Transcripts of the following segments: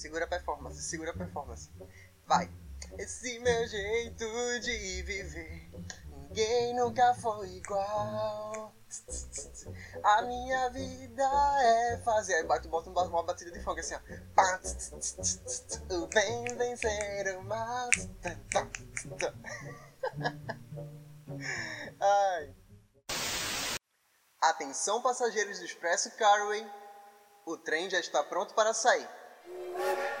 Segura a performance, segura a performance. Vai. Esse meu jeito de viver, ninguém nunca foi igual. A minha vida é fazer. Aí bate, bota uma batida de fogo assim, ó. O bem vencer o mal. Ai. Atenção, passageiros do Expresso Carway. O trem já está pronto para sair. Thank you.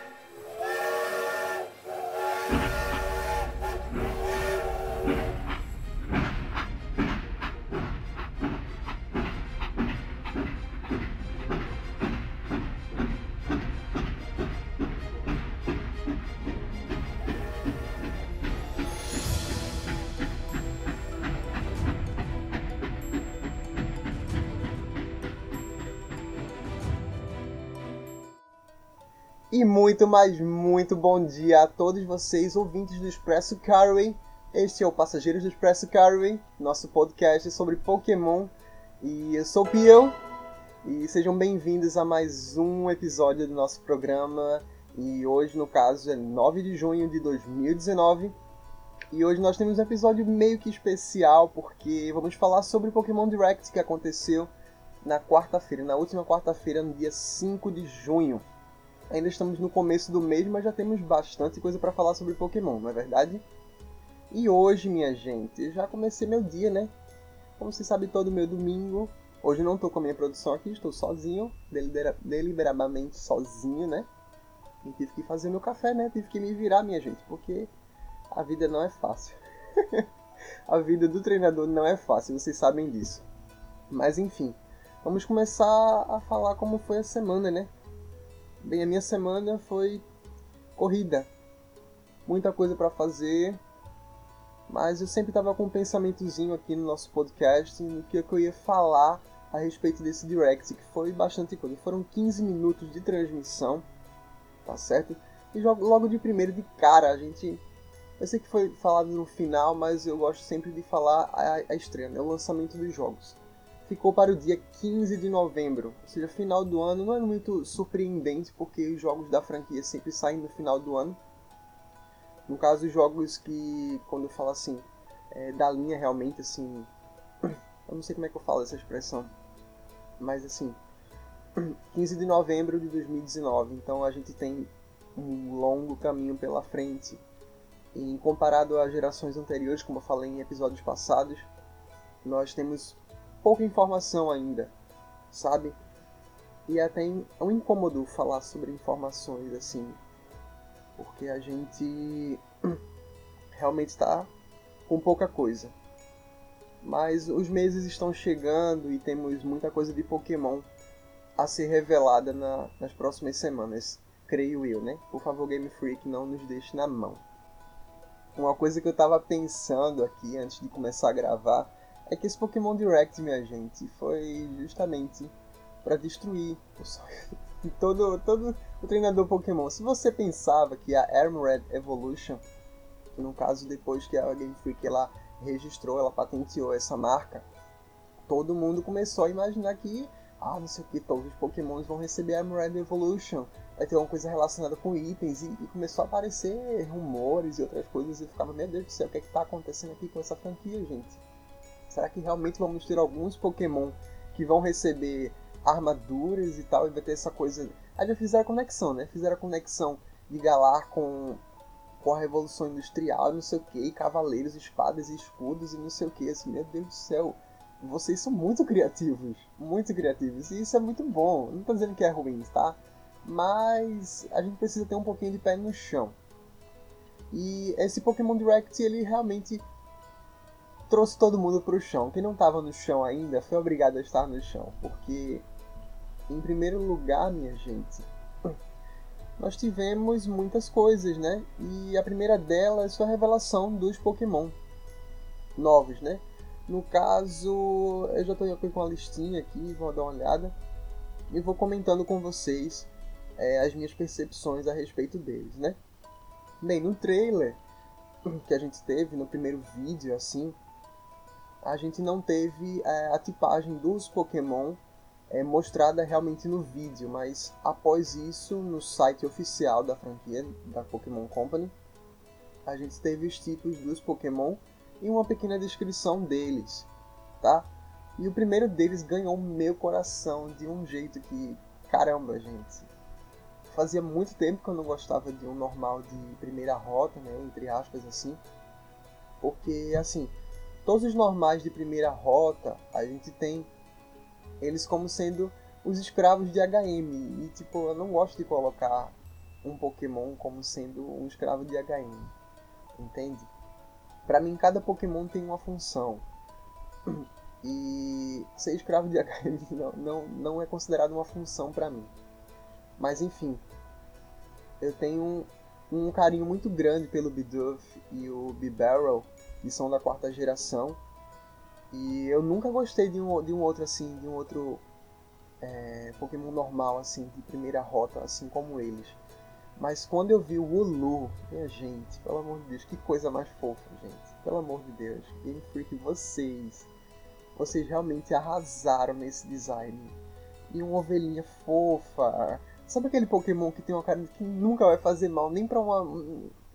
E muito, mas muito bom dia a todos vocês, ouvintes do Expresso Carway. Este é o Passageiros do Expresso Carway, nosso podcast sobre Pokémon. E eu sou o Pio, e sejam bem-vindos a mais um episódio do nosso programa. E hoje, no caso, é 9 de junho de 2019. E hoje nós temos um episódio meio que especial, porque vamos falar sobre Pokémon Direct que aconteceu na quarta-feira, na última quarta-feira, no dia 5 de junho. Ainda estamos no começo do mês, mas já temos bastante coisa para falar sobre Pokémon, não é verdade? E hoje, minha gente, já comecei meu dia, né? Como você sabe, todo meu domingo. Hoje não estou com a minha produção aqui, estou sozinho, delibera deliberadamente sozinho, né? E tive que fazer meu café, né? Tive que me virar, minha gente, porque a vida não é fácil. a vida do treinador não é fácil, vocês sabem disso. Mas enfim, vamos começar a falar como foi a semana, né? Bem, a minha semana foi corrida. Muita coisa para fazer, mas eu sempre estava com um pensamentozinho aqui no nosso podcast no que eu ia falar a respeito desse direct, que foi bastante coisa. Foram 15 minutos de transmissão, tá certo? E logo de primeiro, de cara, a gente. Eu sei que foi falado no final, mas eu gosto sempre de falar a, a estreia, né? o lançamento dos jogos ficou para o dia 15 de novembro, ou seja, final do ano. Não é muito surpreendente porque os jogos da franquia sempre saem no final do ano. No caso, os jogos que, quando eu falo assim, é, da linha realmente assim. Eu não sei como é que eu falo essa expressão, mas assim, 15 de novembro de 2019. Então a gente tem um longo caminho pela frente. E comparado às gerações anteriores, como eu falei em episódios passados, nós temos pouca informação ainda, sabe? E é até é um incômodo falar sobre informações assim, porque a gente realmente está com pouca coisa. Mas os meses estão chegando e temos muita coisa de Pokémon a ser revelada na, nas próximas semanas, creio eu, né? Por favor, Game Freak, não nos deixe na mão. Uma coisa que eu estava pensando aqui antes de começar a gravar é que esse Pokémon Direct, minha gente, foi justamente para destruir o sonho de todo, todo o treinador Pokémon. Se você pensava que a Armored Evolution, que no caso depois que a Game Freak ela registrou, ela patenteou essa marca, todo mundo começou a imaginar que, ah, não sei o que, todos os Pokémons vão receber a Armored Evolution, vai ter uma coisa relacionada com itens, e, e, começou a aparecer rumores e outras coisas, e eu ficava, meu Deus do céu, o que é que tá acontecendo aqui com essa franquia, gente? Será que realmente vamos ter alguns Pokémon que vão receber armaduras e tal, e vai ter essa coisa. Aí já fizeram a conexão, né? Fizeram a conexão de Galar com, com a Revolução Industrial, não sei o que, cavaleiros, espadas e escudos e não sei o que. Assim, meu Deus do céu, vocês são muito criativos, muito criativos, e isso é muito bom. Não tô dizendo que é ruim, tá? Mas a gente precisa ter um pouquinho de pé no chão. E esse Pokémon Direct, ele realmente trouxe todo mundo para o chão. Quem não estava no chão ainda foi obrigado a estar no chão, porque, em primeiro lugar, minha gente, nós tivemos muitas coisas, né? E a primeira delas foi a revelação dos Pokémon novos, né? No caso, eu já estou aqui com a listinha aqui, vou dar uma olhada e vou comentando com vocês é, as minhas percepções a respeito deles, né? Bem, no trailer que a gente teve, no primeiro vídeo, assim, a gente não teve é, a tipagem dos Pokémon é mostrada realmente no vídeo, mas após isso, no site oficial da franquia da Pokémon Company, a gente teve os tipos dos Pokémon e uma pequena descrição deles, tá? E o primeiro deles ganhou meu coração de um jeito que, caramba, gente. Fazia muito tempo que eu não gostava de um normal de primeira rota, né, entre aspas assim. Porque assim, todos os normais de primeira rota, a gente tem eles como sendo os escravos de HM. E tipo, eu não gosto de colocar um Pokémon como sendo um escravo de HM. Entende? Para mim, cada Pokémon tem uma função. E ser escravo de HM não, não, não é considerado uma função para mim. Mas enfim, eu tenho um, um carinho muito grande pelo Bidoof e o Bibarrel, que são da quarta geração. E eu nunca gostei de um, de um outro assim, de um outro é, Pokémon normal assim, de primeira rota, assim como eles. Mas quando eu vi o Ulu, minha gente, pelo amor de Deus, que coisa mais fofa, gente. Pelo amor de Deus, Game Freak, vocês, vocês realmente arrasaram nesse design. E uma ovelhinha fofa. Sabe aquele Pokémon que tem uma cara que nunca vai fazer mal nem pra uma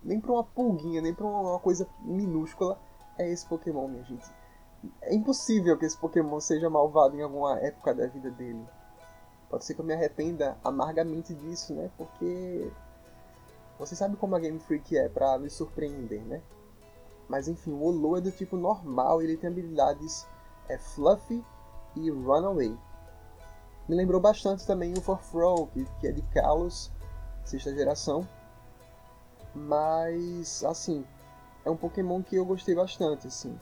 nem pra uma pulguinha, nem pra uma coisa minúscula? É esse Pokémon, minha gente. É impossível que esse Pokémon seja malvado em alguma época da vida dele. Pode ser que eu me arrependa amargamente disso, né? Porque você sabe como a Game Freak é para me surpreender, né? Mas enfim, o Olo é do tipo normal, ele tem habilidades é Fluffy e Runaway. Me lembrou bastante também o Forfrow, que, que é de Kalos, sexta geração. Mas, assim, é um Pokémon que eu gostei bastante, assim.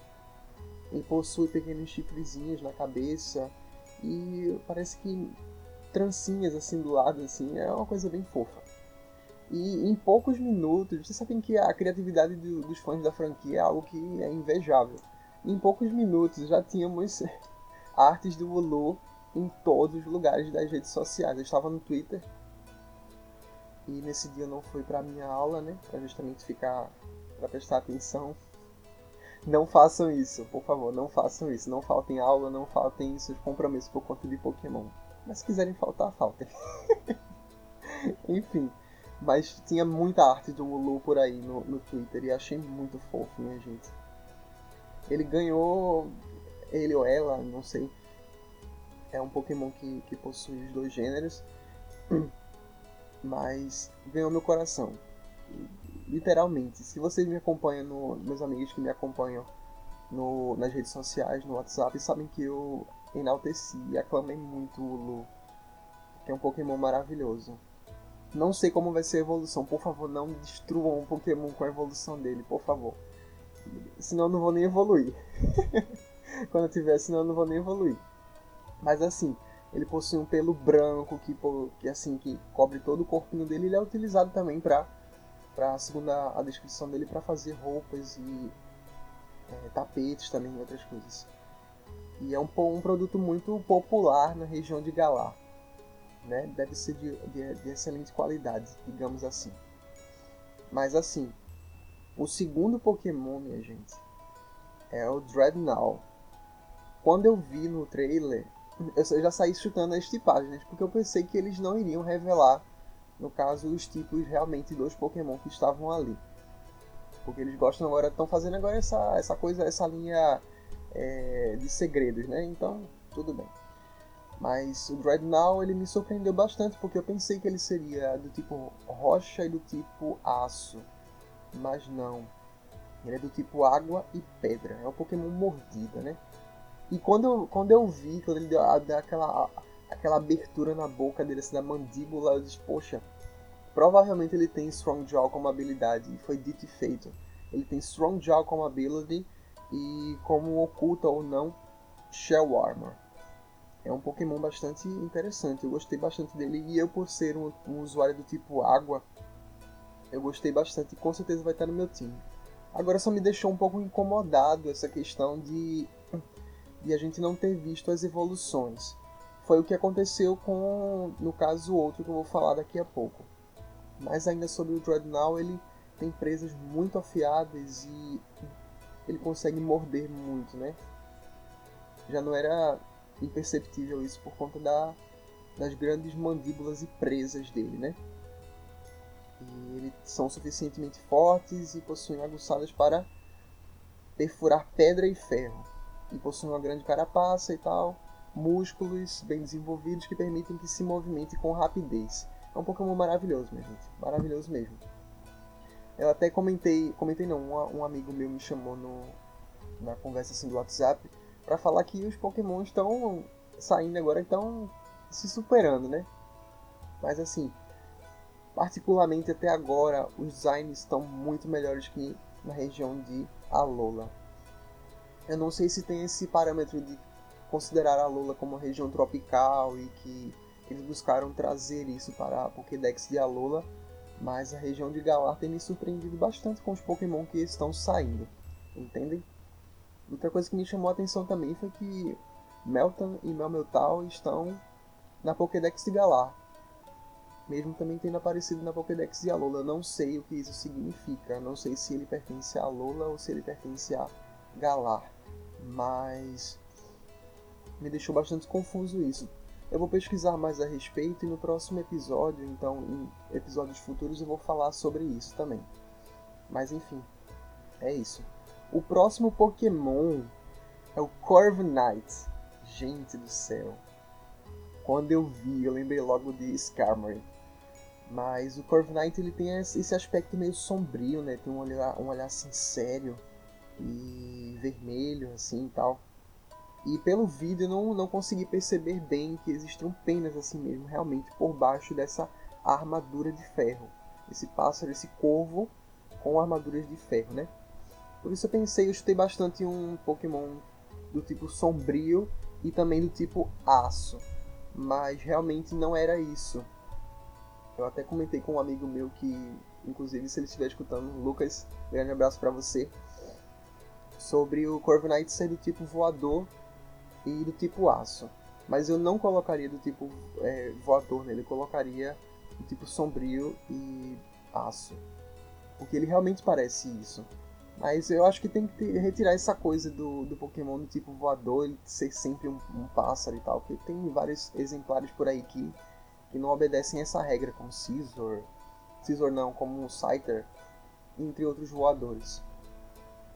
Ele possui pequenos chifrezinhos na cabeça e parece que trancinhas assim do lado, assim, é uma coisa bem fofa. E em poucos minutos, vocês sabem que a criatividade do, dos fãs da franquia é algo que é invejável. Em poucos minutos já tínhamos artes do Ulu em todos os lugares das redes sociais. Eu estava no Twitter e nesse dia eu não fui para minha aula, né, para justamente ficar para prestar atenção. Não façam isso, por favor, não façam isso. Não faltem aula, não faltem seus compromissos por conta de Pokémon. Mas se quiserem faltar, faltem. Enfim. Mas tinha muita arte do Ulu por aí no, no Twitter e achei muito fofo, minha gente. Ele ganhou. Ele ou ela, não sei. É um Pokémon que, que possui os dois gêneros. Mas ganhou meu coração. Literalmente. Se vocês me acompanham, no, meus amigos que me acompanham no, nas redes sociais, no WhatsApp, sabem que eu enalteci e aclamei muito o Lu. Que é um Pokémon maravilhoso. Não sei como vai ser a evolução. Por favor, não destruam um Pokémon com a evolução dele, por favor. Senão eu não vou nem evoluir. Quando eu tiver, senão eu não vou nem evoluir. Mas assim, ele possui um pelo branco que, que assim que cobre todo o corpinho dele. Ele é utilizado também para, para segundo a, a descrição dele, para fazer roupas e é, tapetes também e outras coisas. E é um, um produto muito popular na região de Galar né? Deve ser de, de, de excelente qualidade, digamos assim. Mas assim, o segundo Pokémon, minha gente, é o Dreadnought. Quando eu vi no trailer, eu já saí chutando as tipagens, porque eu pensei que eles não iriam revelar, no caso, os tipos realmente dos Pokémon que estavam ali. Porque eles gostam agora, estão fazendo agora essa, essa coisa, essa linha é, de segredos, né? Então, tudo bem. Mas o Dreadnought ele me surpreendeu bastante porque eu pensei que ele seria do tipo rocha e do tipo aço. Mas não. Ele é do tipo água e pedra. É um Pokémon mordida, né? E quando eu, quando eu vi, quando ele deu, deu aquela, aquela abertura na boca dele, assim, na mandíbula, eu disse, poxa, provavelmente ele tem Strong Jaw como habilidade. E foi dito e feito. Ele tem Strong Jaw como ability e como oculta ou não, Shell Armor é um Pokémon bastante interessante. Eu gostei bastante dele e eu, por ser um, um usuário do tipo água, eu gostei bastante e com certeza vai estar no meu time. Agora só me deixou um pouco incomodado essa questão de, de a gente não ter visto as evoluções. Foi o que aconteceu com, no caso, outro que eu vou falar daqui a pouco. Mas ainda sobre o Dreadnought, ele tem presas muito afiadas e ele consegue morder muito, né? Já não era imperceptível isso por conta da, das grandes mandíbulas e presas dele, né? E eles são suficientemente fortes e possuem aguçadas para perfurar pedra e ferro. E possuem uma grande carapaça e tal, músculos bem desenvolvidos que permitem que se movimente com rapidez. É um Pokémon maravilhoso, minha gente. Maravilhoso mesmo. Eu até comentei, comentei não, um, um amigo meu me chamou no, na conversa assim do WhatsApp para falar que os Pokémon estão saindo agora, estão se superando, né? Mas assim, particularmente até agora, os designs estão muito melhores que na região de Alola. Eu não sei se tem esse parâmetro de considerar Alola como uma região tropical e que eles buscaram trazer isso para a Pokédex de Alola, mas a região de Galar tem me surpreendido bastante com os Pokémon que estão saindo, entendem? Outra coisa que me chamou a atenção também foi que Meltan e Melmetal estão na Pokédex de Galar, mesmo também tendo aparecido na Pokédex de Alola. Não sei o que isso significa, não sei se ele pertence a Alola ou se ele pertence a Galar, mas me deixou bastante confuso isso. Eu vou pesquisar mais a respeito e no próximo episódio, então em episódios futuros eu vou falar sobre isso também. Mas enfim, é isso. O próximo Pokémon é o Corviknight. Gente do céu. Quando eu vi, eu lembrei logo de Skarmory. Mas o Corviknight ele tem esse aspecto meio sombrio, né? Tem um olhar, um olhar assim sério e vermelho assim e tal. E pelo vídeo não, não consegui perceber bem que existiam penas assim mesmo, realmente, por baixo dessa armadura de ferro. Esse pássaro, esse corvo com armaduras de ferro, né? Por isso eu pensei, eu estudei bastante um Pokémon do tipo sombrio e também do tipo aço. Mas realmente não era isso. Eu até comentei com um amigo meu que, inclusive, se ele estiver escutando, Lucas, grande abraço para você, sobre o Corviknight ser do tipo voador e do tipo aço. Mas eu não colocaria do tipo é, voador nele, eu colocaria do tipo sombrio e aço. Porque ele realmente parece isso. Mas eu acho que tem que ter, retirar essa coisa do, do Pokémon do tipo voador, ele ser sempre um, um, pássaro e tal. Porque tem vários exemplares por aí que, que não obedecem essa regra, como Scizor. Scizor não, como Scyther, entre outros voadores.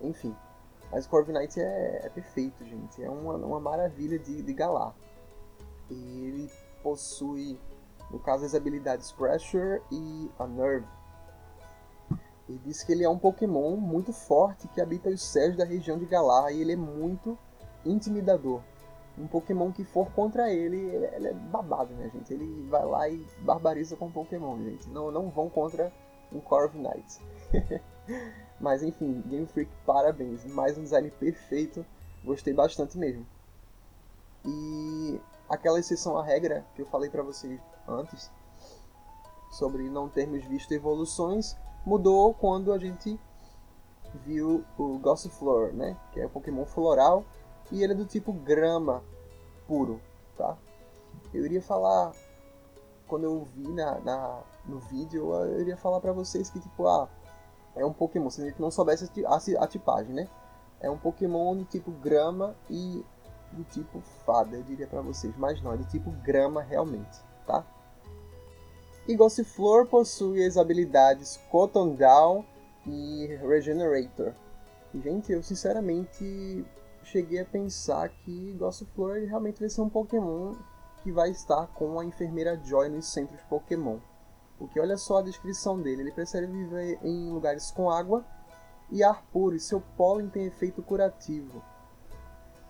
Enfim. Mas o Corviknight é, é perfeito, gente. É uma, uma maravilha de, de galar. E ele possui, no caso, as habilidades Pressure e a Nerve. E diz que ele é um Pokémon muito forte que habita os céus da região de Galar e ele é muito intimidador. Um Pokémon que for contra ele, ele, ele é babado, né, gente? Ele vai lá e barbariza com o Pokémon, gente. Não, não vão contra um Corviknight. Mas enfim, Game Freak, parabéns. Mais um design perfeito. Gostei bastante mesmo. E aquela exceção à regra que eu falei para vocês antes, sobre não termos visto evoluções, mudou quando a gente viu o Gossiflor, né? Que é o Pokémon floral e ele é do tipo grama puro, tá? Eu iria falar quando eu vi na, na no vídeo, eu iria falar para vocês que tipo, ah, é um Pokémon, se a gente não soubesse a, tipagem, né? É um Pokémon do tipo grama e do tipo fada, eu diria para vocês, mas não, é do tipo grama realmente, tá? E Gossiflor possui as habilidades Cotton Down e Regenerator. Gente, eu sinceramente cheguei a pensar que Gossiflor realmente vai ser um Pokémon que vai estar com a enfermeira Joy nos centros Pokémon. Porque olha só a descrição dele, ele prefere viver em lugares com água e ar puro, e seu pólen tem efeito curativo.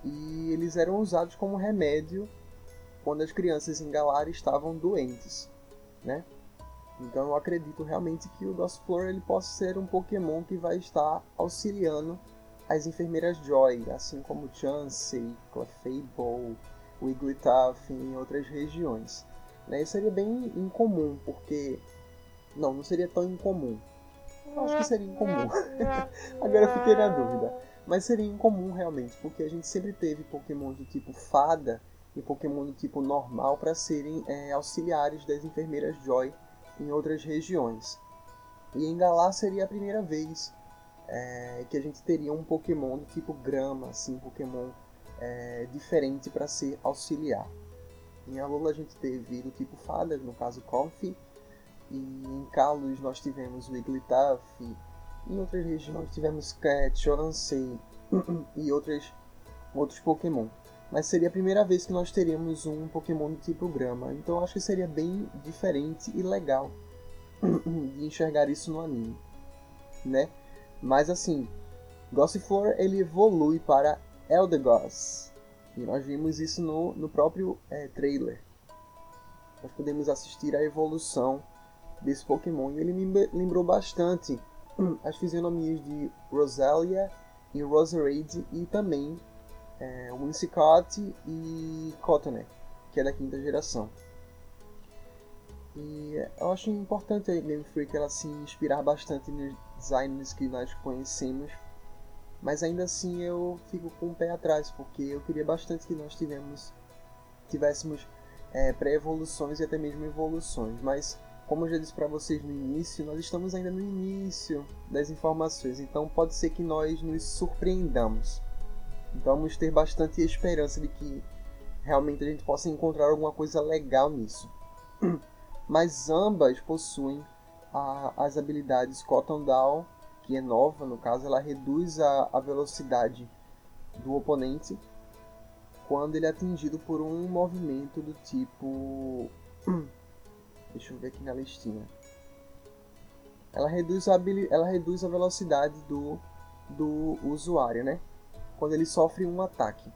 E eles eram usados como remédio quando as crianças em Galar estavam doentes, né? Então eu acredito realmente que o Gossiflor ele possa ser um Pokémon que vai estar auxiliando as enfermeiras Joy, assim como Chansey, Clefable, Wigglytuff em outras regiões. Né? Isso seria bem incomum, porque. Não, não seria tão incomum. Eu acho que seria incomum. Agora eu fiquei na dúvida. Mas seria incomum realmente, porque a gente sempre teve Pokémon do tipo fada e Pokémon do tipo normal para serem é, auxiliares das enfermeiras Joy em outras regiões. E em Galar seria a primeira vez é, que a gente teria um Pokémon do tipo grama, assim, Pokémon é, diferente para ser auxiliar. Em Alola a gente teve do tipo Fadas, no caso Comfy, e em Kalos nós tivemos Wigglytuff, em outras regiões tivemos Cat, Chansey e outras, outros Pokémon. Mas seria a primeira vez que nós teríamos um Pokémon do tipo Grama, então acho que seria bem diferente e legal de enxergar isso no anime, né? Mas assim, Gossiflor ele evolui para Eldegoss, e nós vimos isso no, no próprio é, trailer. Nós podemos assistir a evolução desse Pokémon. E ele me lembrou bastante as fisionomias de Rosalia e Roserade e também é, Whimsicott e Cottonee, que é da quinta geração. E eu acho importante a Game Freak ela se inspirar bastante nos designs que nós conhecemos mas ainda assim eu fico com o pé atrás, porque eu queria bastante que nós tivemos, tivéssemos é, pré-evoluções e até mesmo evoluções. Mas, como eu já disse para vocês no início, nós estamos ainda no início das informações, então pode ser que nós nos surpreendamos. Então vamos ter bastante esperança de que realmente a gente possa encontrar alguma coisa legal nisso. Mas ambas possuem a, as habilidades Cotton Down que é nova, no caso, ela reduz a, a velocidade do oponente quando ele é atingido por um movimento do tipo. Deixa eu ver aqui na listinha. Ela reduz a, ela reduz a velocidade do, do usuário, né? Quando ele sofre um ataque.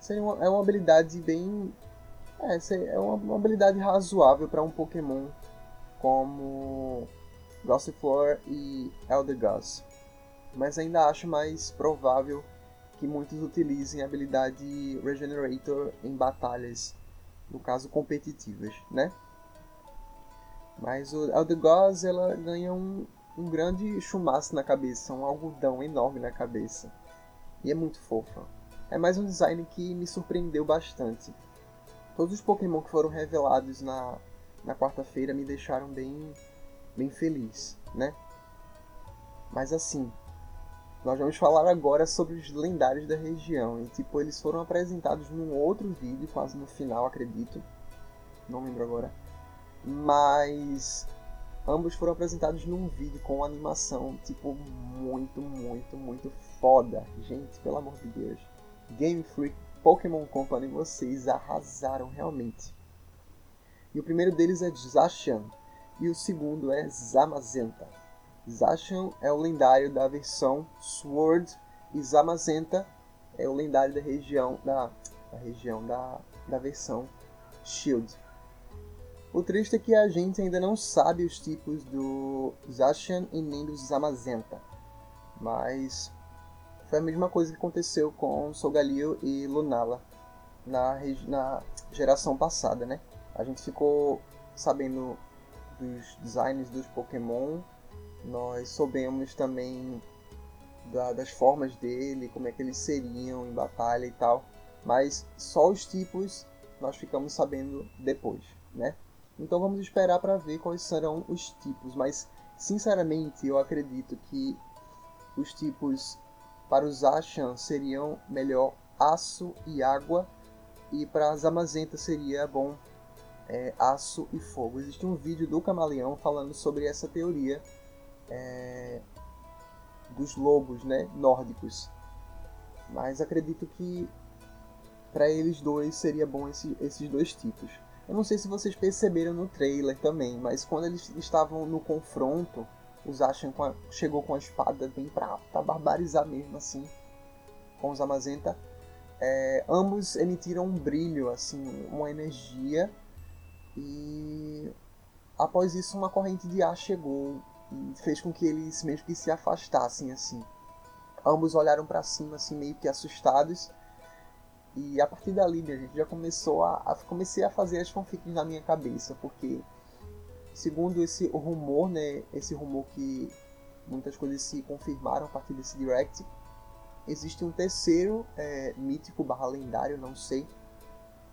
Seria uma, é uma habilidade bem. É, é uma, uma habilidade razoável para um Pokémon como Gossiflor e Eldegoss, mas ainda acho mais provável que muitos utilizem a habilidade Regenerator em batalhas, no caso competitivas, né? Mas o Eldegoss ela ganha um, um grande chumaço na cabeça, um algodão enorme na cabeça. E é muito fofa. É mais um design que me surpreendeu bastante. Todos os Pokémon que foram revelados na, na quarta-feira me deixaram bem bem feliz, né? Mas assim, nós vamos falar agora sobre os lendários da região. E tipo, eles foram apresentados num outro vídeo, quase no final, acredito. Não lembro agora. Mas ambos foram apresentados num vídeo com animação, tipo, muito, muito, muito foda. Gente, pelo amor de Deus. Game Freak, Pokémon Company, vocês arrasaram realmente. E o primeiro deles é Zashan, e o segundo é Zamazenta. Zacian é o lendário da versão Sword e Zamazenta é o lendário da região da, da região da, da versão Shield. O triste é que a gente ainda não sabe os tipos do Zacian e nem do Zamazenta, mas foi a mesma coisa que aconteceu com Sogalio e Lunala na, na geração passada, né? A gente ficou sabendo dos designs dos Pokémon, nós soubemos também da, das formas dele, como é que eles seriam em batalha e tal, mas só os tipos nós ficamos sabendo depois, né? Então vamos esperar para ver quais serão os tipos, mas sinceramente eu acredito que os tipos para os Ashan seriam melhor aço e água. E para as Amazentas seria bom é, aço e fogo. Existe um vídeo do Camaleão falando sobre essa teoria é, dos lobos né, nórdicos. Mas acredito que para eles dois seria bom esse, esses dois tipos. Eu não sei se vocês perceberam no trailer também, mas quando eles estavam no confronto, os Ashen chegou com a espada bem pra, pra barbarizar mesmo, assim, com os Amazenta. É, ambos emitiram um brilho, assim, uma energia e após isso uma corrente de ar chegou e fez com que eles mesmo que se afastassem assim. Ambos olharam para cima assim meio que assustados. E a partir dali, a gente já começou a, a, comecei a fazer as fanfics na minha cabeça, porque segundo esse rumor, né, esse rumor que muitas coisas se confirmaram a partir desse direct, existe um terceiro é, mítico barra lendário, não sei,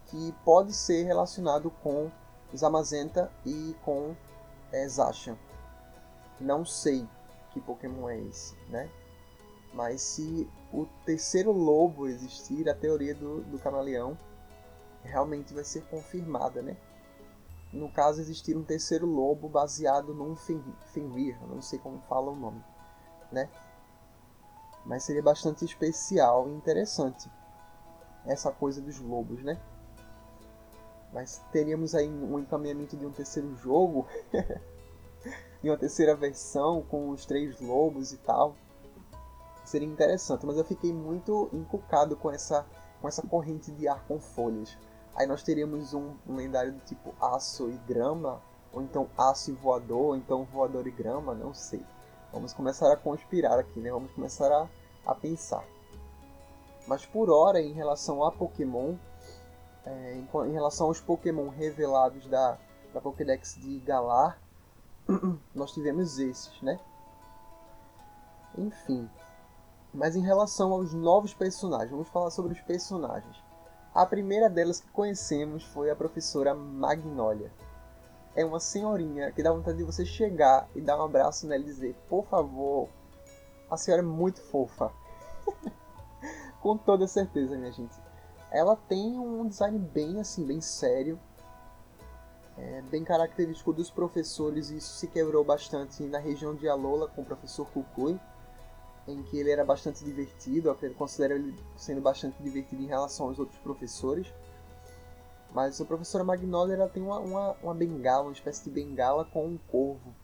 que pode ser relacionado com Zamazenta e com é. Não sei que Pokémon é esse, né? Mas se o terceiro lobo existir, a teoria do, do camaleão realmente vai ser confirmada, né? No caso, existir um terceiro lobo baseado num Fenrir, não sei como fala o nome, né? Mas seria bastante especial e interessante essa coisa dos lobos, né? Mas teríamos aí um encaminhamento de um terceiro jogo, de uma terceira versão com os três lobos e tal. Seria interessante, mas eu fiquei muito encucado com essa, com essa corrente de ar com folhas. Aí nós teríamos um, um lendário do tipo aço e grama, ou então aço e voador, ou então voador e grama, não sei. Vamos começar a conspirar aqui, né? Vamos começar a, a pensar. Mas por hora, em relação a Pokémon, é, em, em, relação aos Pokémon revelados da, da Pokédex de Galar, nós tivemos esses, né? Enfim. Mas em relação aos novos personagens, vamos falar sobre os personagens. A primeira delas que conhecemos foi a professora Magnolia. É uma senhorinha que dá vontade de você chegar e dar um abraço nela e dizer: Por favor, a senhora é muito fofa. Com toda certeza, minha gente. Ela tem um design bem assim, bem sério. É bem característico dos professores, e isso se quebrou bastante na região de Alola com o professor Kukui em que ele era bastante divertido, eu considero ele sendo bastante divertido em relação aos outros professores. Mas a professora Magnolia ela tem uma, uma, uma bengala, uma espécie de bengala com um corvo.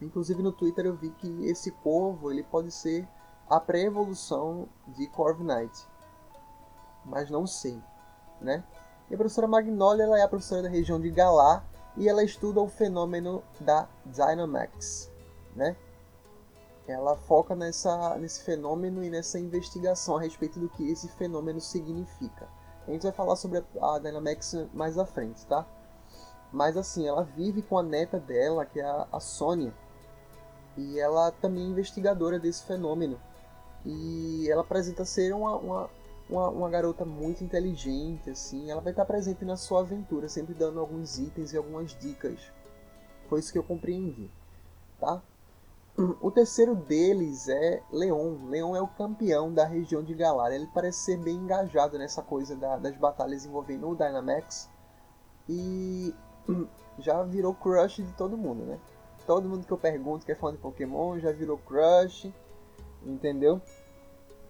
Inclusive no Twitter eu vi que esse corvo ele pode ser a pré-evolução de Corviknight. Mas não sei, né? E a professora Magnolia ela é a professora da região de Galar e ela estuda o fenômeno da Dynamax, né? ela foca nessa, nesse fenômeno e nessa investigação a respeito do que esse fenômeno significa. A gente vai falar sobre a, a Dynamax mais à frente, tá? Mas assim, ela vive com a neta dela, que é a, a Sônia, e ela também é investigadora desse fenômeno. E ela apresenta ser uma, uma, uma, uma, garota muito inteligente, assim. Ela vai estar presente na sua aventura, sempre dando alguns itens e algumas dicas. Foi isso que eu compreendi, tá? O terceiro deles é Leon. Leon é o campeão da região de Galar. Ele parece ser bem engajado nessa coisa da, das batalhas envolvendo o Dynamax. E já virou crush de todo mundo, né? Todo mundo que eu pergunto que é fã de Pokémon já virou crush, entendeu?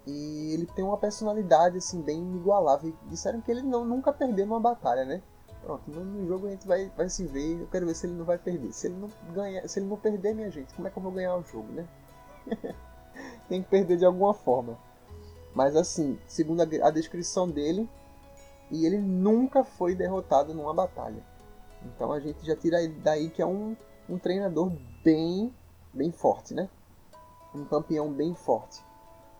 E ele tem uma personalidade assim bem inigualável. Disseram que ele não, nunca perdeu uma batalha, né? Pronto, no, no, jogo a gente vai, vai se ver eu quero ver se ele não vai perder. Se ele não ganhar, se ele não perder, minha gente, como é que eu vou ganhar o jogo, né? Tem que perder de alguma forma. Mas assim, segundo a, a descrição dele, e ele nunca foi derrotado numa batalha. Então a gente já tira daí que é um, um treinador bem, bem forte, né? Um campeão bem forte.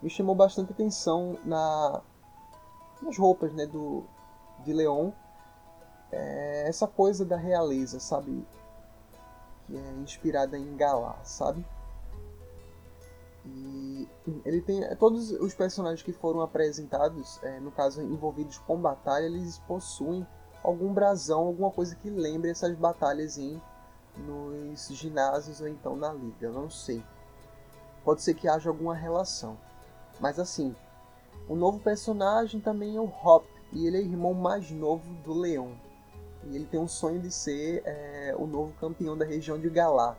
Me chamou bastante atenção na, nas roupas né, do, de Leon é essa coisa da realeza, sabe? Que é inspirada em Galar, sabe? E ele tem todos os personagens que foram apresentados, é, no caso envolvidos com batalha, eles possuem algum brasão, alguma coisa que lembre essas batalhas em nos ginásios ou então na liga, eu não sei. Pode ser que haja alguma relação. Mas assim, o novo personagem também é o Hop, e ele é irmão mais novo do Leon. E ele tem um sonho de ser é, o novo campeão da região de Galar.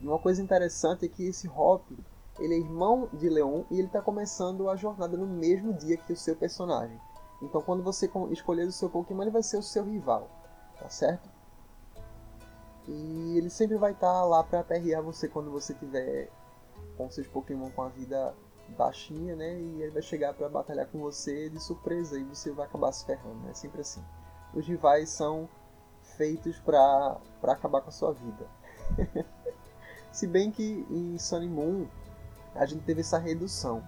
E uma coisa interessante é que esse Hop ele é irmão de Leon e ele está começando a jornada no mesmo dia que o seu personagem. Então quando você escolher o seu Pokémon, ele vai ser o seu rival, tá certo? E ele sempre vai estar tá lá para aperrear você quando você tiver com seus Pokémon com a vida baixinha, né? E ele vai chegar para batalhar com você de surpresa e você vai acabar se ferrando, é sempre assim os rivais são feitos para acabar com a sua vida. Se bem que em Sun Moon a gente teve essa redução.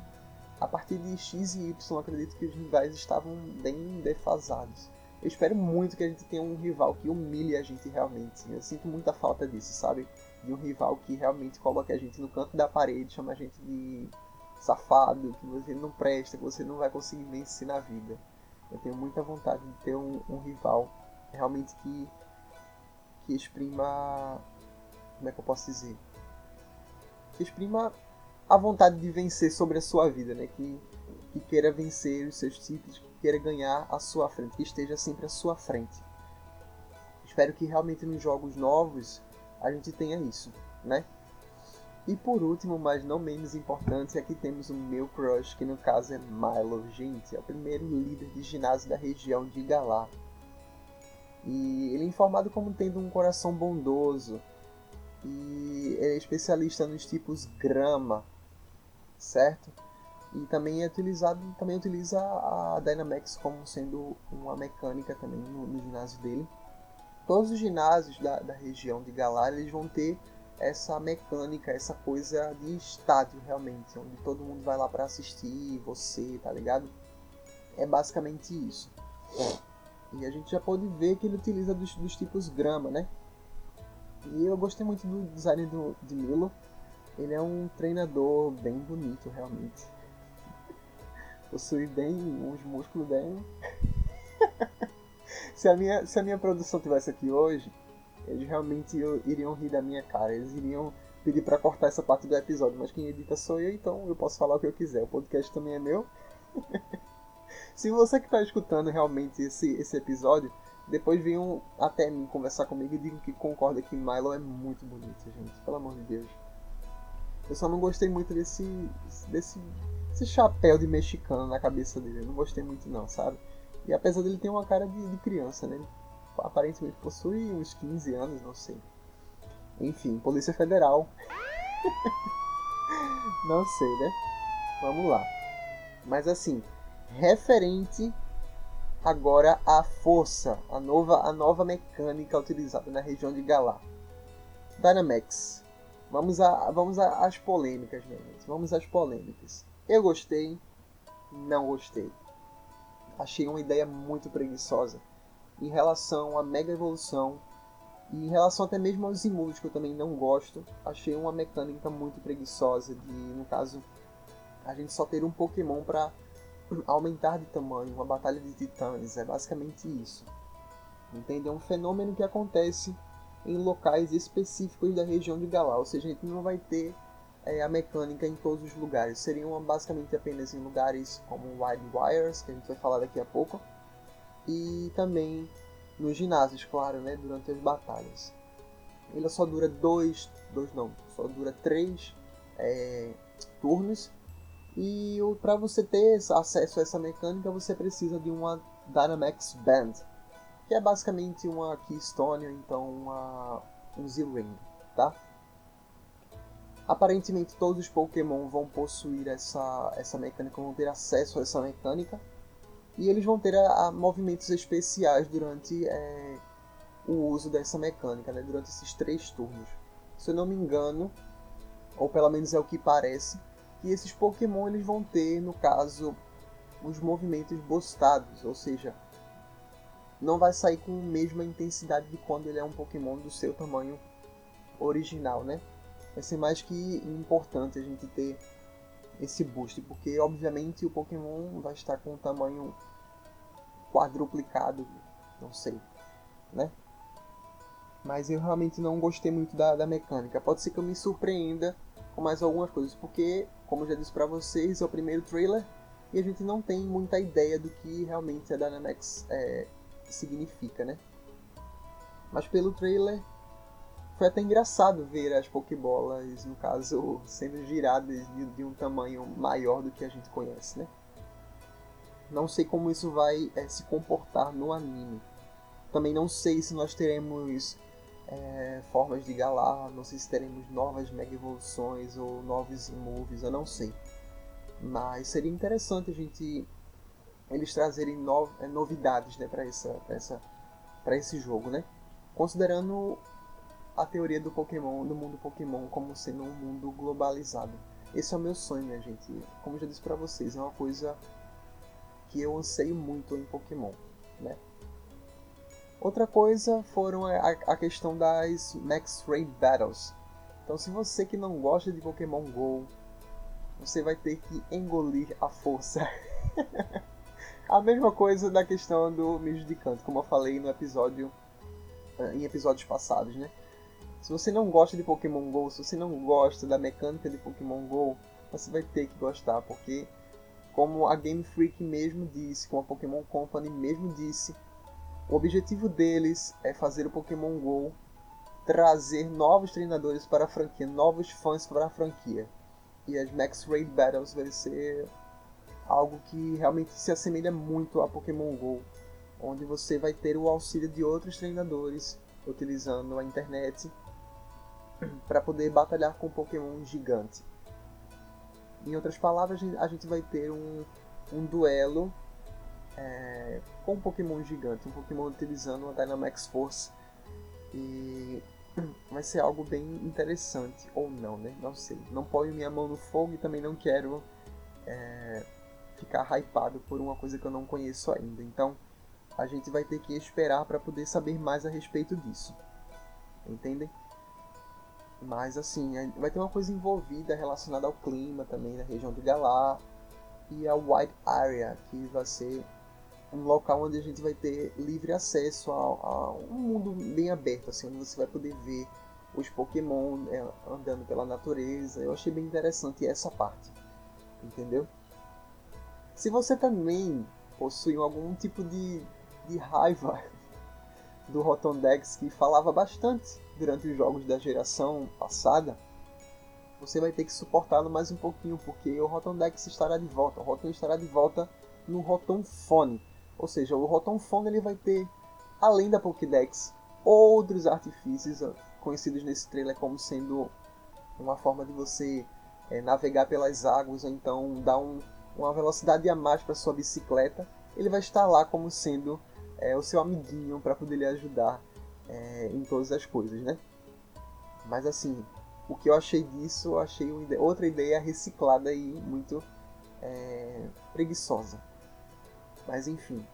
A partir de X e Y, acredito que os rivais estavam bem defasados. Eu espero muito que a gente tenha um rival que humilhe a gente realmente. Eu sinto muita falta disso, sabe? De um rival que realmente coloque a gente no canto da parede, chama a gente de safado, que você não presta, que você não vai conseguir vencer na vida. Eu tenho muita vontade de ter um, um rival realmente que, que exprima. Como é que eu posso dizer? Que exprima a vontade de vencer sobre a sua vida, né? Que, que queira vencer os seus títulos, que queira ganhar à sua frente, que esteja sempre à sua frente. Espero que realmente nos jogos novos a gente tenha isso, né? E por último, mas não menos importante, aqui temos o meu crush, que no caso é Milo. Gente, é o primeiro líder de ginásio da região de Galar. E ele é informado como tendo um coração bondoso. E é especialista nos tipos grama, certo? E também é utilizado, também utiliza a Dynamax como sendo uma mecânica também no, no ginásio dele. Todos os ginásios da, da região de Galar eles vão ter essa mecânica, essa coisa de estádio realmente, onde todo mundo vai lá para assistir você, tá ligado? É basicamente isso. E a gente já pode ver que ele utiliza dos, dos tipos grama, né? E eu gostei muito do design do, de Milo. Ele é um treinador bem bonito, realmente. Possui bem uns músculos bem. se, a minha, se a minha produção tivesse aqui hoje, eles realmente iriam rir da minha cara. Eles iriam pedir para cortar essa parte do episódio, mas quem edita sou eu, então eu posso falar o que eu quiser. O podcast também é meu. Se você que está escutando realmente esse, esse episódio, depois venham até mim conversar comigo e digam que concorda que Milo é muito bonito, gente. Pelo amor de Deus. Eu só não gostei muito desse, desse, chapéu de mexicano na cabeça dele. Eu não gostei muito não, sabe? E apesar dele ter uma cara de, de criança, né? Aparentemente possui uns 15 anos, não sei. Enfim, Polícia Federal. não sei, né? Vamos lá. Mas assim, referente agora à força, a nova, a nova mecânica utilizada na região de Galar. Dynamax. Vamos, a, vamos às polêmicas, meu Deus. Vamos às polêmicas. Eu gostei, não gostei. Achei uma ideia muito preguiçosa em relação à Mega Evolução e em relação até mesmo aos Imulos, que eu também não gosto. Achei uma mecânica muito preguiçosa de, no caso, a gente só ter um Pokémon para aumentar de tamanho, uma batalha de titãs, é basicamente isso. Entende? É um fenômeno que acontece em locais específicos da região de Galar, ou seja, a gente não vai ter é, a mecânica em todos os lugares, seriam basicamente apenas em lugares como Wide Wires, que a gente vai falar daqui a pouco, e também nos ginásios, claro, né, durante as batalhas. Ele só dura dois, dois não, só dura três é, turnos e para você ter acesso a essa mecânica você precisa de uma Dynamax Band, que é basicamente uma Keystone, então uma, um Z-Ring, tá? Aparentemente todos os Pokémon vão possuir essa, essa mecânica, vão ter acesso a essa mecânica e eles vão ter a, a movimentos especiais durante é, o uso dessa mecânica, né, durante esses três turnos. Se eu não me engano, ou pelo menos é o que parece, que esses Pokémon eles vão ter, no caso, os movimentos bostados, ou seja, não vai sair com a mesma intensidade de quando ele é um Pokémon do seu tamanho original, né? Vai ser mais que importante a gente ter esse boost, porque obviamente o Pokémon vai estar com um tamanho quadruplicado, não sei, né? Mas eu realmente não gostei muito da, da mecânica. Pode ser que eu me surpreenda com mais algumas coisas, porque, como eu já disse pra vocês, é o primeiro trailer e a gente não tem muita ideia do que realmente a Dynamax é, significa, né? Mas pelo trailer foi até engraçado ver as Pokébolas, no caso, sendo giradas de, de, um tamanho maior do que a gente conhece, né? Não sei como isso vai é, se comportar no anime. Também não sei se nós teremos é, formas de galar, não sei se teremos novas Mega Evoluções ou novos moves, eu não sei. Mas seria interessante a gente eles trazerem no, é, novidades né, para essa, essa, esse jogo, né? Considerando a teoria do Pokémon, do mundo Pokémon como sendo um mundo globalizado. Esse é o meu sonho, minha gente. Como eu já disse para vocês, é uma coisa que eu anseio muito em Pokémon, né? Outra coisa foram a, a questão das Max Raid Battles. Então, se você que não gosta de Pokémon Go, você vai ter que engolir a força. a mesma coisa da questão do mijo de canto, como eu falei no episódio eh, em episódios passados, né? Se você não gosta de Pokémon GO, se você não gosta da mecânica de Pokémon GO, você vai ter que gostar, porque como a Game Freak mesmo disse, como a Pokémon Company mesmo disse, o objetivo deles é fazer o Pokémon GO trazer novos treinadores para a franquia, novos fãs para a franquia. E as Max Raid Battles vai ser algo que realmente se assemelha muito a Pokémon GO, onde você vai ter o auxílio de outros treinadores utilizando a internet para poder batalhar com Pokémon gigante. Em outras palavras, a gente vai ter um, um duelo é, com um Pokémon gigante, um Pokémon utilizando a Dynamax Force. E vai ser algo bem interessante, ou não, né? Não sei. Não ponho minha mão no fogo e também não quero é, ficar hypado por uma coisa que eu não conheço ainda. Então, a gente vai ter que esperar para poder saber mais a respeito disso. Entendem? Mas assim, vai ter uma coisa envolvida relacionada ao clima também na região do Galar e a White Area, que vai ser um local onde a gente vai ter livre acesso a, a um mundo bem aberto, assim, onde você vai poder ver os Pokémon né, andando pela natureza. Eu achei bem interessante essa parte, entendeu? Se você também possui algum tipo de, de raiva do Rotondex que falava bastante durante os jogos da geração passada, você vai ter que suportá-lo mais um pouquinho, porque o Rotondex estará de volta. O Rotom estará de volta no Rotom Phone. Ou seja, o Rotom Phone ele vai ter, além da Pokédex, outros artifícios conhecidos nesse trailer como sendo uma forma de você é, navegar pelas águas ou então dar um, uma velocidade a mais para sua bicicleta. Ele vai estar lá como sendo é, o seu amiguinho para poder lhe ajudar é, em todas as coisas, né? Mas assim, o que eu achei disso, eu achei outra ideia reciclada e muito é, preguiçosa. Mas enfim,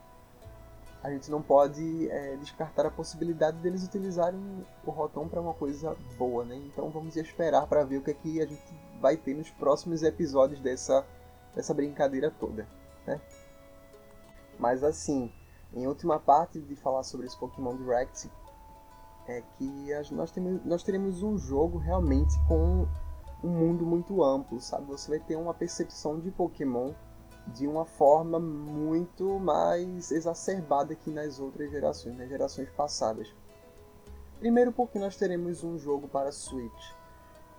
a gente não pode é, descartar a possibilidade deles utilizarem o Rotom para uma coisa boa, né? Então vamos esperar para ver o que, é que a gente vai ter nos próximos episódios dessa, dessa brincadeira toda, né? Mas assim, em última parte de falar sobre esse Pokémon Direct, é que nós, nós teremos um jogo realmente com um mundo muito amplo, sabe? Você vai ter uma percepção de Pokémon de uma forma muito mais exacerbada que nas outras gerações, nas gerações passadas. Primeiro porque nós teremos um jogo para Switch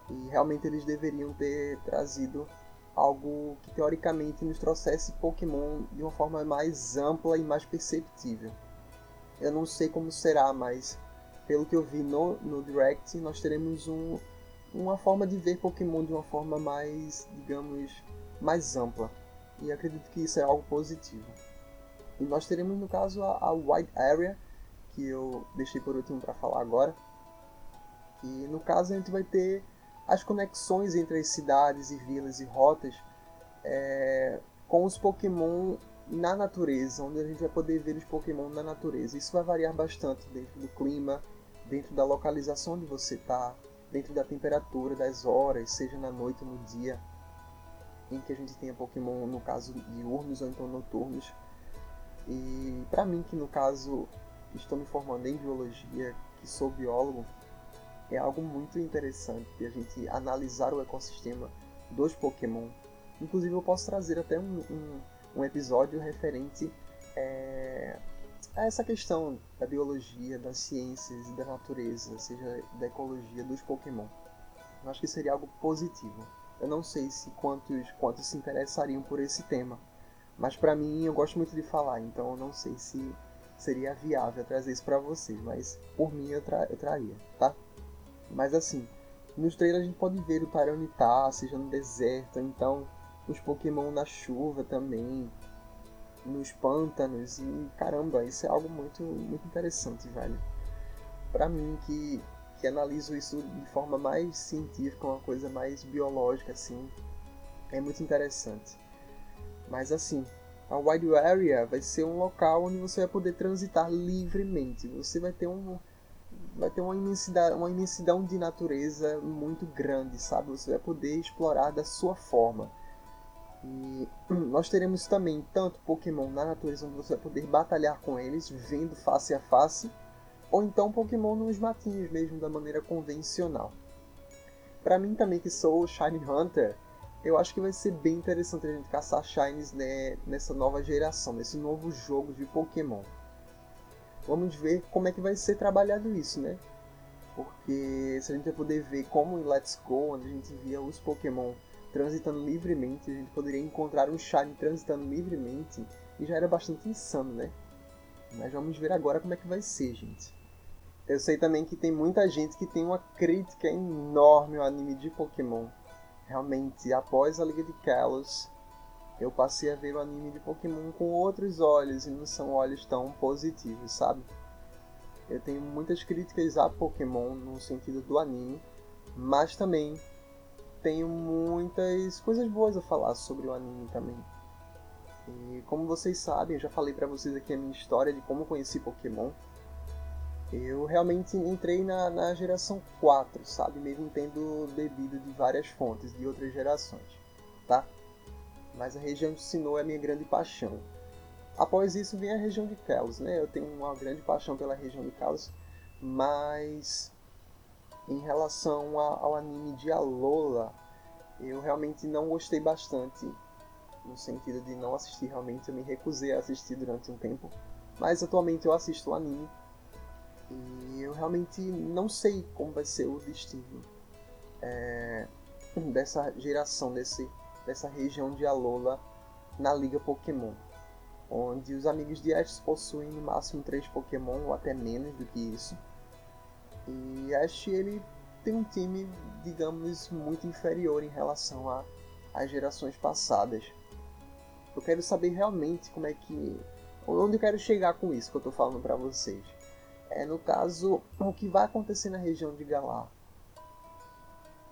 e realmente eles deveriam ter trazido algo que teoricamente nos trouxesse Pokémon de uma forma mais ampla e mais perceptível. Eu não sei como será, mas pelo que eu vi no, no Direct, nós teremos um, uma forma de ver Pokémon de uma forma mais, digamos, mais ampla. E acredito que isso é algo positivo. E nós teremos, no caso, a, a Wide Area, que eu deixei por último para falar agora. Que no caso a gente vai ter as conexões entre as cidades e vilas e rotas é, com os Pokémon na natureza, onde a gente vai poder ver os Pokémon na natureza. Isso vai variar bastante dentro do clima, dentro da localização onde você está, dentro da temperatura, das horas, seja na noite ou no dia, em que a gente tenha Pokémon, no caso diurnos ou então noturnos. E para mim, que no caso estou me formando em biologia, que sou biólogo, é algo muito interessante de a gente analisar o ecossistema dos Pokémon. Inclusive eu posso trazer até um, um, um episódio referente é, a essa questão da biologia, das ciências e da natureza, seja da ecologia dos Pokémon. Eu acho que seria algo positivo. Eu não sei se quantos, quantos se interessariam por esse tema, mas para mim eu gosto muito de falar, então eu não sei se seria viável trazer isso para vocês, mas por mim eu, tra eu traria, tá? Mas assim, nos trailers a gente pode ver o Tyranitar, seja no deserto, então os Pokémon na chuva também, nos pântanos e caramba, isso é algo muito muito interessante, velho. Para mim que que analiso isso de forma mais científica, uma coisa mais biológica assim, é muito interessante. Mas assim, a Wide Area vai ser um local onde você vai poder transitar livremente. Você vai ter um vai ter uma imensidão, uma imensidão de natureza muito grande, sabe? Você vai poder explorar da sua forma. E nós teremos também tanto Pokémon na natureza onde você vai poder batalhar com eles, vendo face a face, ou então Pokémon nos matinhos mesmo, da maneira convencional. Para mim também que sou Shiny Hunter, eu acho que vai ser bem interessante a gente caçar Shines né, nessa nova geração, nesse novo jogo de Pokémon. Vamos ver como é que vai ser trabalhado isso, né? Porque se a gente vai poder ver como em Let's Go, onde a gente via os Pokémon transitando livremente, a gente poderia encontrar um Shine transitando livremente, e já era bastante insano, né? Mas vamos ver agora como é que vai ser, gente. Eu sei também que tem muita gente que tem uma crítica enorme ao anime de Pokémon. Realmente, após a Liga de Kalos, eu passei a ver o anime de Pokémon com outros olhos e não são olhos tão positivos, sabe? Eu tenho muitas críticas a Pokémon no sentido do anime, mas também tenho muitas coisas boas a falar sobre o anime também. E como vocês sabem, eu já falei para vocês aqui a minha história de como conheci Pokémon. Eu realmente entrei na, na geração 4, sabe? Mesmo tendo bebido de várias fontes de outras gerações, tá? Mas a região de Sinnoh é a minha grande paixão. Após isso vem a região de Kalos, né? Eu tenho uma grande paixão pela região de Kalos, mas em relação ao anime de Alola, eu realmente não gostei bastante, no sentido de não assistir realmente, eu me recusei a assistir durante um tempo, mas atualmente eu assisto o anime e eu realmente não sei como vai ser o destino é, dessa geração, desse, dessa região de Alola na Liga Pokémon onde os amigos de Ash possuem no máximo 3 Pokémon ou até menos do que isso. E Ash ele tem um time, digamos, muito inferior em relação às gerações passadas. Eu quero saber realmente como é que. onde eu quero chegar com isso que eu estou falando para vocês. É no caso, o que vai acontecer na região de Galar.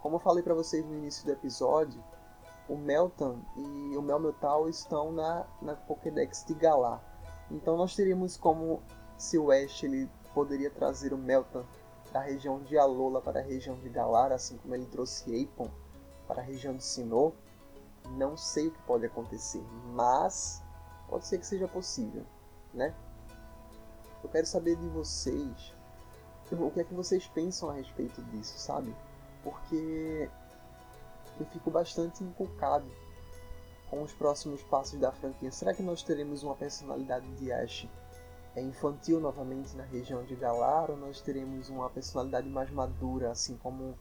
Como eu falei para vocês no início do episódio, o Meltan e o Melmetal estão na, na Pokédex de Galar. Então nós teríamos como se o Ash ele poderia trazer o Meltan da região de Alola para a região de Galar, assim como ele trouxe Apon para a região de Sinnoh. Não sei o que pode acontecer, mas pode ser que seja possível, né? Eu quero saber de vocês o que é que vocês pensam a respeito disso, sabe? Porque eu fico bastante encucado com os próximos passos da franquia. Será que nós teremos uma personalidade de Ash infantil novamente na região de Galar ou nós teremos uma personalidade mais madura, assim como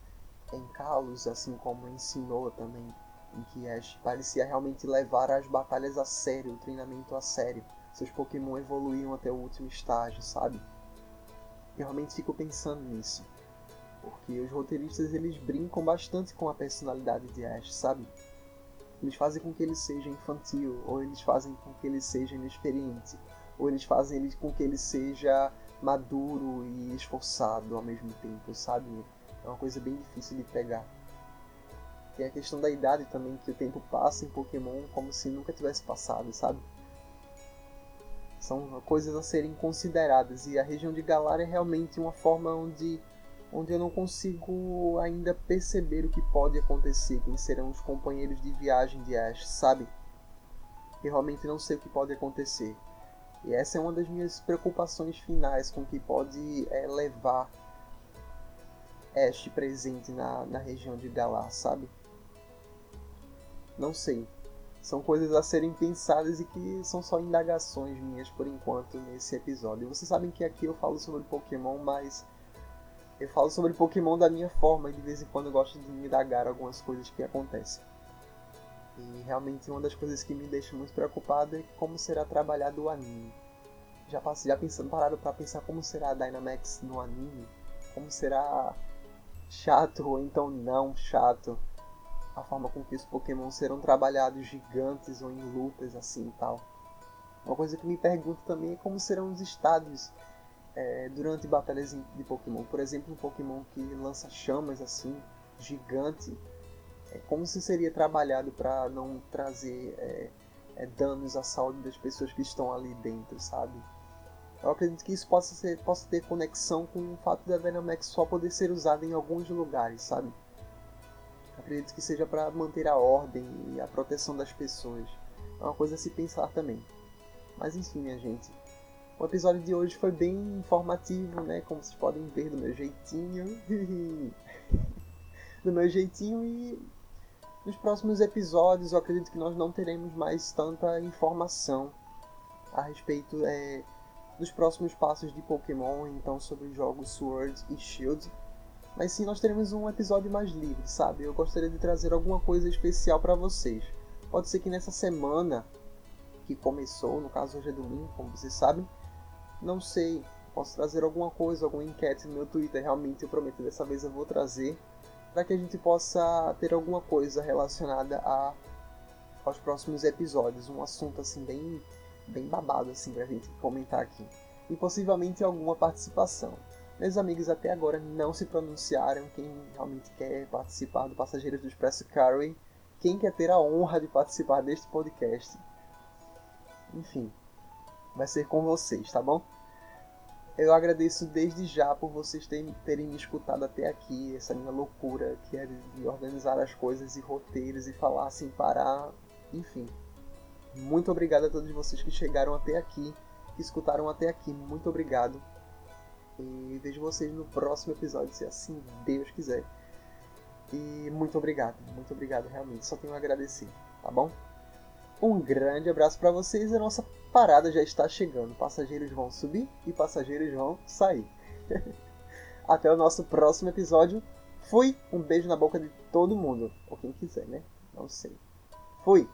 em Kalos, assim como em Sinnoh também, em que Ash parecia realmente levar as batalhas a sério, o treinamento a sério. Seus Pokémon evoluíam até o último estágio, sabe? Eu realmente fico pensando nisso. Porque os roteiristas eles brincam bastante com a personalidade de Ash, sabe? Eles fazem com que ele seja infantil, ou eles fazem com que ele seja inexperiente, ou eles fazem ele com que ele seja maduro e esforçado ao mesmo tempo, sabe? É uma coisa bem difícil de pegar. Tem a questão da idade também, que o tempo passa em Pokémon como se nunca tivesse passado, sabe? São coisas a serem consideradas e a região de Galar é realmente uma forma onde onde eu não consigo ainda perceber o que pode acontecer, quem serão os companheiros de viagem de Ash, sabe? Eu realmente não sei o que pode acontecer. E essa é uma das minhas preocupações finais com o que pode é, levar Ash presente na, na região de Galar, sabe? Não sei. São coisas a serem pensadas e que são só indagações minhas por enquanto nesse episódio. Vocês sabem que aqui eu falo sobre Pokémon, mas eu falo sobre Pokémon da minha forma e de vez em quando eu gosto de indagar algumas coisas que acontecem. E realmente uma das coisas que me deixa muito preocupado é como será trabalhado o anime. Já, passei, já pensando, parado para pensar como será a Dynamax no anime, como será chato ou então não chato a forma com que os Pokémon serão trabalhados gigantes ou em lutas assim e tal. Uma coisa que me pergunto também é como serão os estádios é, durante batalhas de Pokémon. Por exemplo, um Pokémon que lança chamas assim, gigante, é como se seria trabalhado para não trazer é, é, danos à saúde das pessoas que estão ali dentro, sabe? Eu acredito que isso possa, ser, possa ter conexão com o fato da Venomex só poder ser usada em alguns lugares, sabe? Acredito que seja para manter a ordem e a proteção das pessoas. É uma coisa a se pensar também. Mas enfim, minha gente. O episódio de hoje foi bem informativo, né? Como vocês podem ver do meu jeitinho. do meu jeitinho e Nos próximos episódios, eu acredito que nós não teremos mais tanta informação a respeito é, dos próximos passos de Pokémon, então sobre os jogos Sword e Shield. Mas sim, nós teremos um episódio mais livre, sabe? Eu gostaria de trazer alguma coisa especial para vocês. Pode ser que nessa semana que começou, no caso hoje é domingo, como vocês sabem, não sei, posso trazer alguma coisa, alguma enquete no meu Twitter, realmente eu prometo dessa vez eu vou trazer, para que a gente possa ter alguma coisa relacionada a, aos próximos episódios, um assunto assim bem, bem babado assim pra gente comentar aqui. E possivelmente alguma participação. Meus amigos até agora não se pronunciaram quem realmente quer participar do Passageiros do Expresso Carway, quem quer ter a honra de participar deste podcast. Enfim, vai ser com vocês, tá bom? Eu agradeço desde já por vocês terem, terem me escutado até aqui, essa minha loucura que é de organizar as coisas e roteiros e falar sem parar, enfim. Muito obrigado a todos vocês que chegaram até aqui, que escutaram até aqui, muito obrigado. E vejo vocês no próximo episódio, se assim Deus quiser. E muito obrigado, muito obrigado realmente, só tenho a agradecer, tá bom? Um grande abraço para vocês e a nossa parada já está chegando. Passageiros vão subir e passageiros vão sair. Até o nosso próximo episódio. Fui, um beijo na boca de todo mundo. Ou quem quiser, né? Não sei. Fui!